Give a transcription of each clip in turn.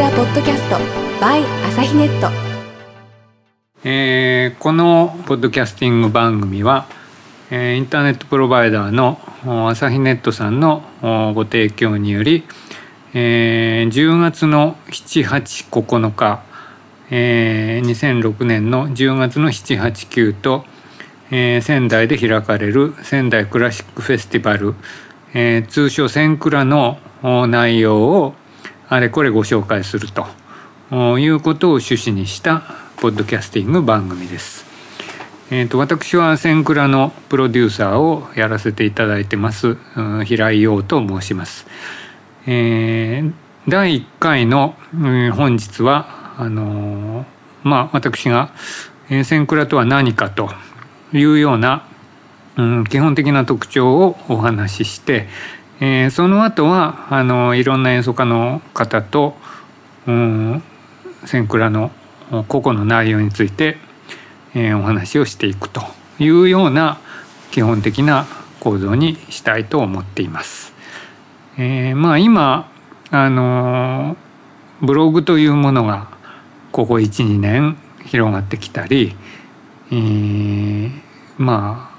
倉ポッドキャスト by 朝日ネット。えーこのポッドキャスティング番組は、えーインターネットプロバイダーの朝日ネットさんのおご提供により、えー10月の789日、えー2006年の10月の789と、えー仙台で開かれる仙台クラシックフェスティバル、えー通称「センクラ」の内容をあれこれご紹介するということを趣旨にしたポッドキャスティング番組です。えー、と私はセンクラのプロデューサーをやらせていただいてます、うん平井陽と申します。えー第1回の、うん本日はあのーまあ私が、えーセンクラとは何かというような、うん、基本的な特徴をお話しして、えーその後はあのいろんな演奏家の方と、うん、センクラの個々の内容について、えーお話をしていくというような基本的な構造にしたいと思っています。えーまあ今あのブログというものがここ12年広がってきたり、えーまあ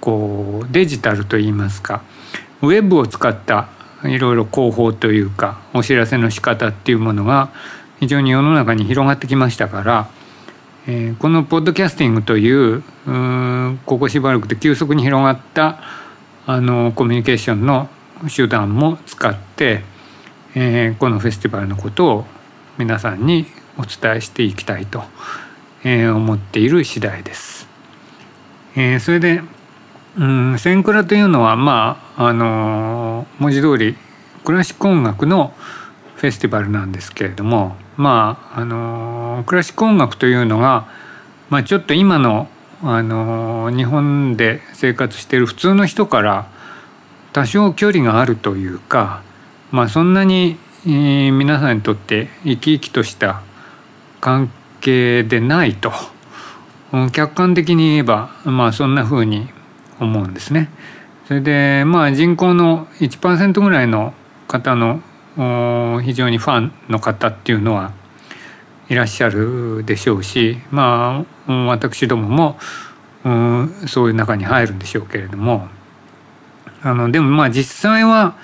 こうデジタルといいますかウェブを使ったいろいろ広報というかお知らせの仕方っていうものが非常に世の中に広がってきましたから、えーこのポッドキャスティングといううここしばらくで急速に広がったあのコミュニケーションの手段も使って、えーこのフェスティバルのことを皆さんにお伝えしていきたいと、えー思っている次第です。えーそれでうん、センクラというのはまああの文字通りクラシック音楽のフェスティバルなんですけれどもまああのクラシック音楽というのが、まあ、ちょっと今のあの日本で生活している普通の人から多少距離があるというか、まあ、そんなに、えー皆さんにとって生き生きとした関係でないと客観的に言えば、まあ、そんな風に思うんですね。それでまあ人口の1%ぐらいの方の非常にファンの方っていうのはいらっしゃるでしょうしまあ私どももそういう中に入るんでしょうけれどもあのでもまあ実際は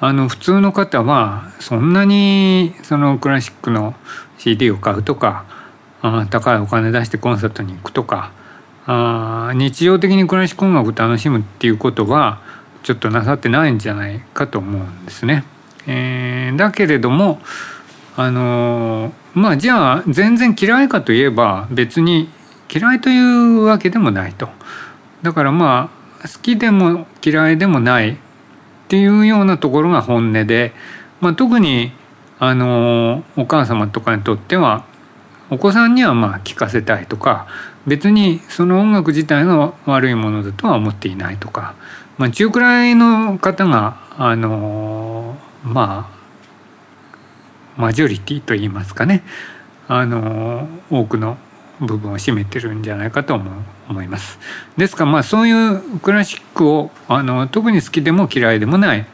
あの普通の方はそんなにそのクラシックの CD を買うとか高いお金出してコンサートに行くとかあ日常的にクラシック音楽を楽しむっていうことはちょっとなさってないんじゃないかと思うんですね。えーだけれどもあのまあじゃあ全然嫌いかといえば別に嫌いというわけでもないと。だからまあ好きでも嫌いでもないっていうようなところが本音で、まあ、特にあのお母様とかにとってはお子さんにはまあ聞かせたいとか別にその音楽自体が悪いものだとは思っていないとか、まあ、中くらいの方があのまあマジョリティと言いますかねあの多くの部分を占めてるんじゃないかと思思います。ですからまあそういうクラシックをあの特に好きでも嫌いでもない、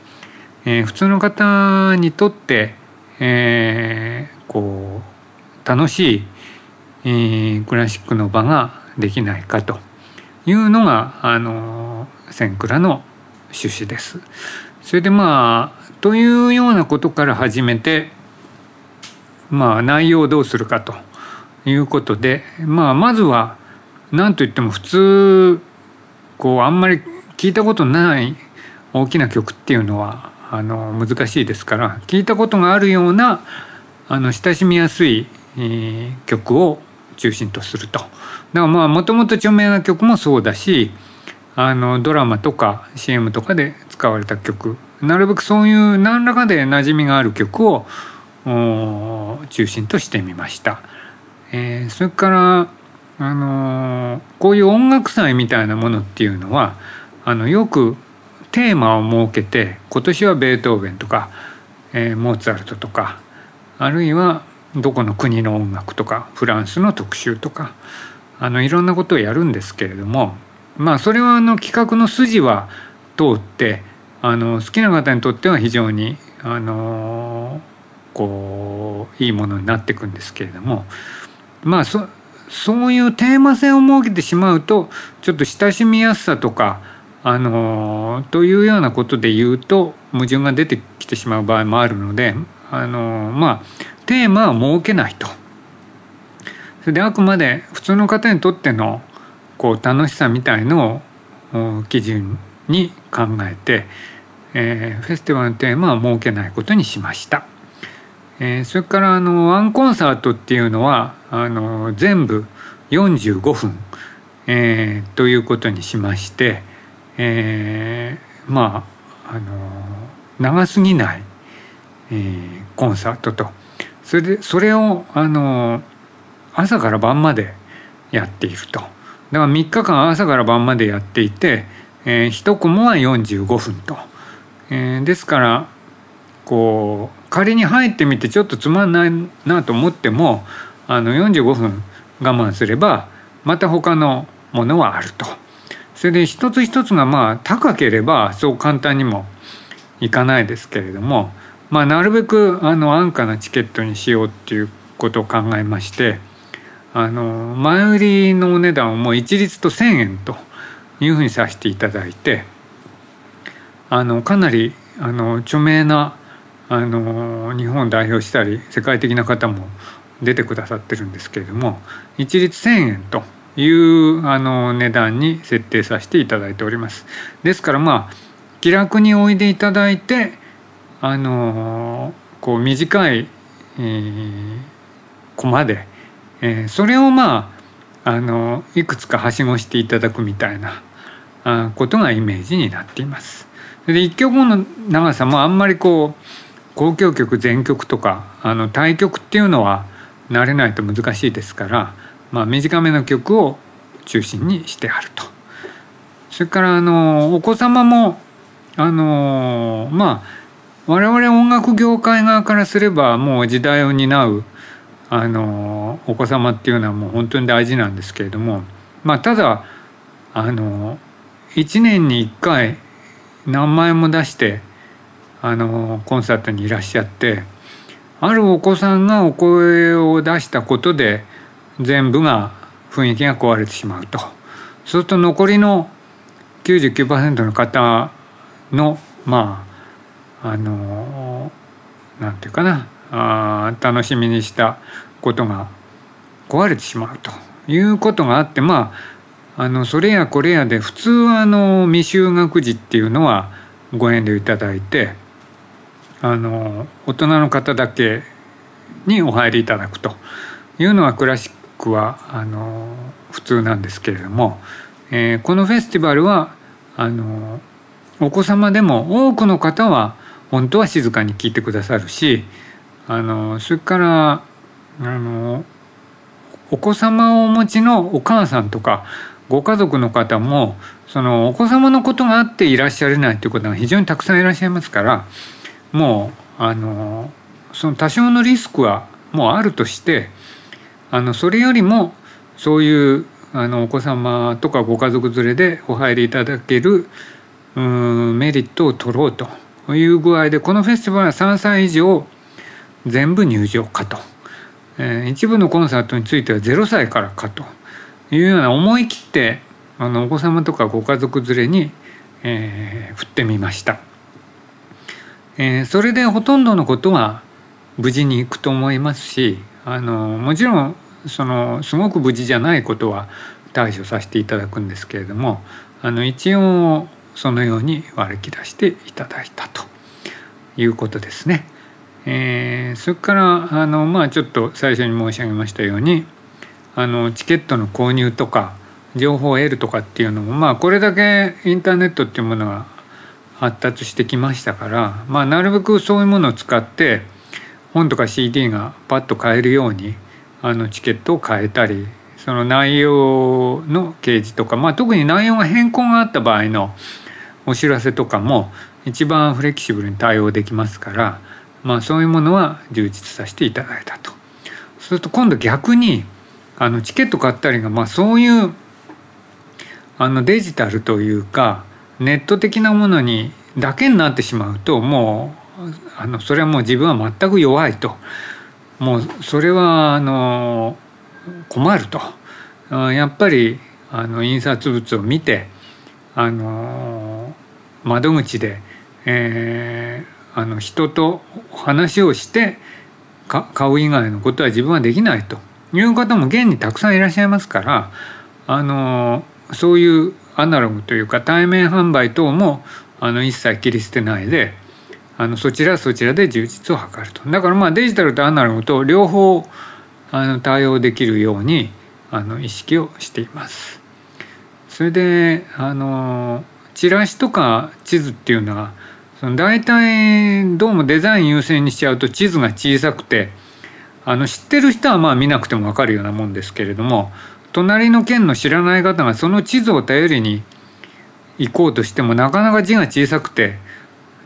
えー普通の方にとって、えーこう楽しい、えクラシックの場ができないかというのがあのセンクラの趣旨です。それでまあというようなことから始めてまあ内容をどうするかということで、まあ、まずは何といっても普通こうあんまり聞いたことない大きな曲っていうのはあの難しいですから聞いたことがあるようなあの親しみやすい、えー曲を中心とすると。だからまあもともと著名な曲もそうだしあのドラマとか CM とかで使われた曲なるべくそういう何らかで馴染みがある曲を中心としてみました。えーそれからあのーこういう音楽祭みたいなものっていうのはあのよくテーマを設けて今年はベートーベンとか、えーモーツァルトとかあるいはどこの国の音楽とかフランスの特集とかあのいろんなことをやるんですけれどもまあそれはあの企画の筋は通ってあの好きな方にとっては非常にあのこういいものになっていくんですけれどもまあそそういうテーマ性を設けてしまうとちょっと親しみやすさとかあのというようなことで言うと矛盾が出てきてしまう場合もあるのであのまあテーマは設けないと。それであくまで普通の方にとってのこう楽しさみたいのを基準に考えて、えー、フェスティバルのテーマは設けないことにしました。えー、それからあのワンコンサートっていうのはあの全部45分、えー、ということにしまして、えー、まああの長すぎない、えー、コンサートと。それでそれをあの朝から晩までやっていると。だから3日間朝から晩までやっていて、えー、1コマは45分と、えー、ですからこう仮に入ってみてちょっとつまんないなと思ってもあの45分我慢すればまた他のものはあると。それで一つ一つがまあ高ければそう簡単にもいかないですけれども、まあ、なるべくあの安価なチケットにしようっていうことを考えましてあの前売りのお値段をもう一律と1,000円というふうにさせていただいてあのかなりあの著名なあの日本を代表したり世界的な方も出てくださってるんですけれども一律1,000円というあの値段に設定させていただいております。ですからまあ気楽においでいただいてあのこう短い、えー、コマで、えー、それをまああのいくつかはしごしていただくみたいなあことがイメージになっています。で1曲の長さもあんまりこう交響曲全曲とかあの対曲っていうのは慣れないと難しいですから、まあ、短めの曲を中心にしてあると。それからあのお子様もあのまあ我々音楽業界側からすればもう時代を担うあのお子様っていうのはもう本当に大事なんですけれどもまあただあの1年に1回何万円も出してあのコンサートにいらっしゃってあるお子さんがお声を出したことで全部が雰囲気が壊れてしまうと。そうすると残りの99%の方のまああのなんていうかなあ楽しみにしたことが壊れてしまうということがあってまああのそれやこれやで普通はあの未就学児っていうのはご遠慮いただいてあの大人の方だけにお入りいただくというのはクラシックはあの普通なんですけれども、えー、このフェスティバルはあのお子様でも多くの方は本当は静かに聞いてくださるしあのそれからあのお子様をお持ちのお母さんとかご家族の方もそのお子様のことがあっていらっしゃれないということが非常にたくさんいらっしゃいますからもうあのその多少のリスクはもうあるとしてあのそれよりもそういうあのお子様とかご家族連れでお入りいただけるうんメリットを取ろうと。いう具合でこのフェスティバルは3歳以上全部入場かと、えー、一部のコンサートについては0歳からかというような思い切ってあのお子様とかご家族連れに、えー、振ってみました。えー、それでほとんどのことは無事にいくと思いますしあのもちろんそのすごく無事じゃないことは対処させていただくんですけれどもあの一応そのように割り切らしていただいたということですね。えー、それからあのまあちょっと最初に申し上げましたようにあのチケットの購入とか情報を得るとかっていうのもまあこれだけインターネットっていうものが発達してきましたから、まあ、なるべくそういうものを使って本とか CD がパッと買えるようにあのチケットを変えたりその内容の掲示とか、まあ、特に内容が変更があった場合のお知らせとかも一番フレキシブルに対応できますから、まあ、そういうものは充実させていただいたと。そうすると今度逆にあのチケット買ったりが、まあ、そういうあのデジタルというかネット的なものにだけになってしまうともうあのそれはもう自分は全く弱いともうそれはあの困るとやっぱりあの印刷物を見てあの窓口で、えー、あの人と話をして買う以外のことは自分はできないという方も現にたくさんいらっしゃいますからあのそういうアナログというか対面販売等もあの一切切り捨てないであのそちらそちらで充実を図るとだからまあデジタルとアナログと両方あの対応できるようにあの意識をしています。それであのチラシとか地図っていうのはその大体どうもデザイン優先にしちゃうと地図が小さくてあの知ってる人はまあ見なくても分かるようなもんですけれども隣の県の知らない方がその地図を頼りに行こうとしてもなかなか字が小さくて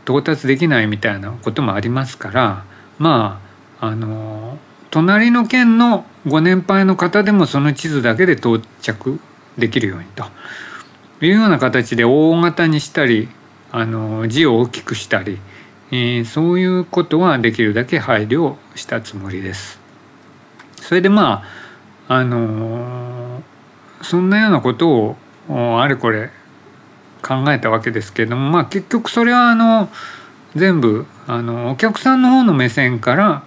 到達できないみたいなこともありますからまああの隣の県のご年配の方でもその地図だけで到着できるようにと。いうような形で大型にしたりあの字を大きくしたり、えー、そういうことはできるだけ配慮したつもりです。それでまああのそんなようなことをあれこれ考えたわけですけれどもまあ結局それはあの全部あのお客さんの方の目線から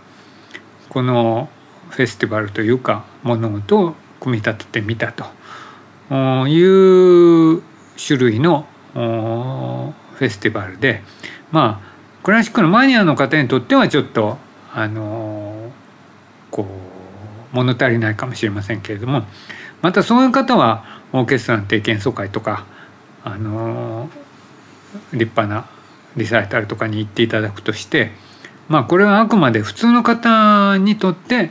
このフェスティバルというか物事を組み立ててみたという種類のフェスティバルでまあクラシックのマニアの方にとってはちょっとあのこう物足りないかもしれませんけれどもまたそういう方はオーケストラの定期演奏会とかあの立派なリサイタルとかに行っていただくとしてまあこれはあくまで普通の方にとって、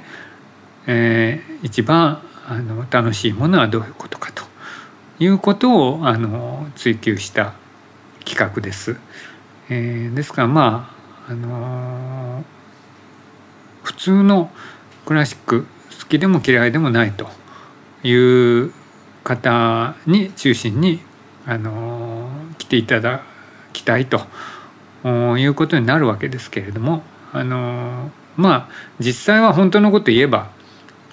えー、一番あの楽しいものはどういうことかと。いうことをあの追求した企画です。えー、ですからまああの普通のクラシック好きでも嫌いでもないという方に中心にあの来ていただきたいということになるわけですけれどもあのまあ実際は本当のこと言えば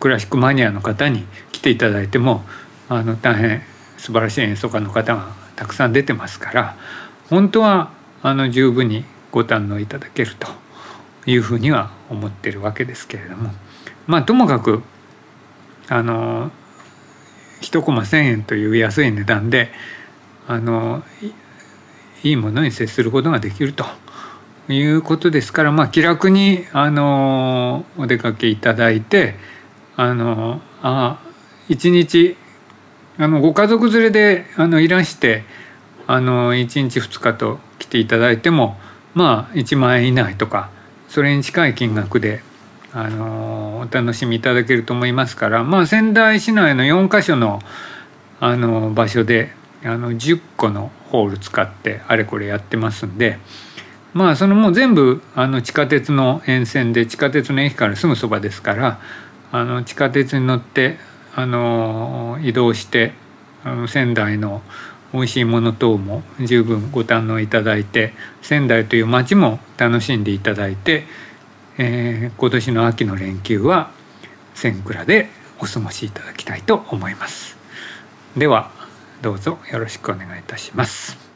クラシックマニアの方に来ていただいてもあの大変素晴らしい演奏家の方がたくさん出てますから本当はあの十分にご堪能いただけるというふうには思ってるわけですけれどもまあともかくあの1コマ1,000円という安い値段であのいいものに接することができるということですから、まあ、気楽にあのお出かけいただいてあのあ一日あのご家族連れであのいらしてあの1日2日と来ていただいてもまあ1万円以内とかそれに近い金額であのお楽しみいただけると思いますから、まあ、仙台市内の4か所のあの場所であの10個のホール使ってあれこれやってますんでまあそのもう全部あの地下鉄の沿線で地下鉄の駅からすぐそばですからあの地下鉄に乗ってあの移動してあの仙台の美味しいもの等も十分ご堪能いただいて仙台という街も楽しんでいただいて、えー、今年の秋の連休は千倉でお過ごしいただきたいと思います。ではどうぞよろしくお願いいたします。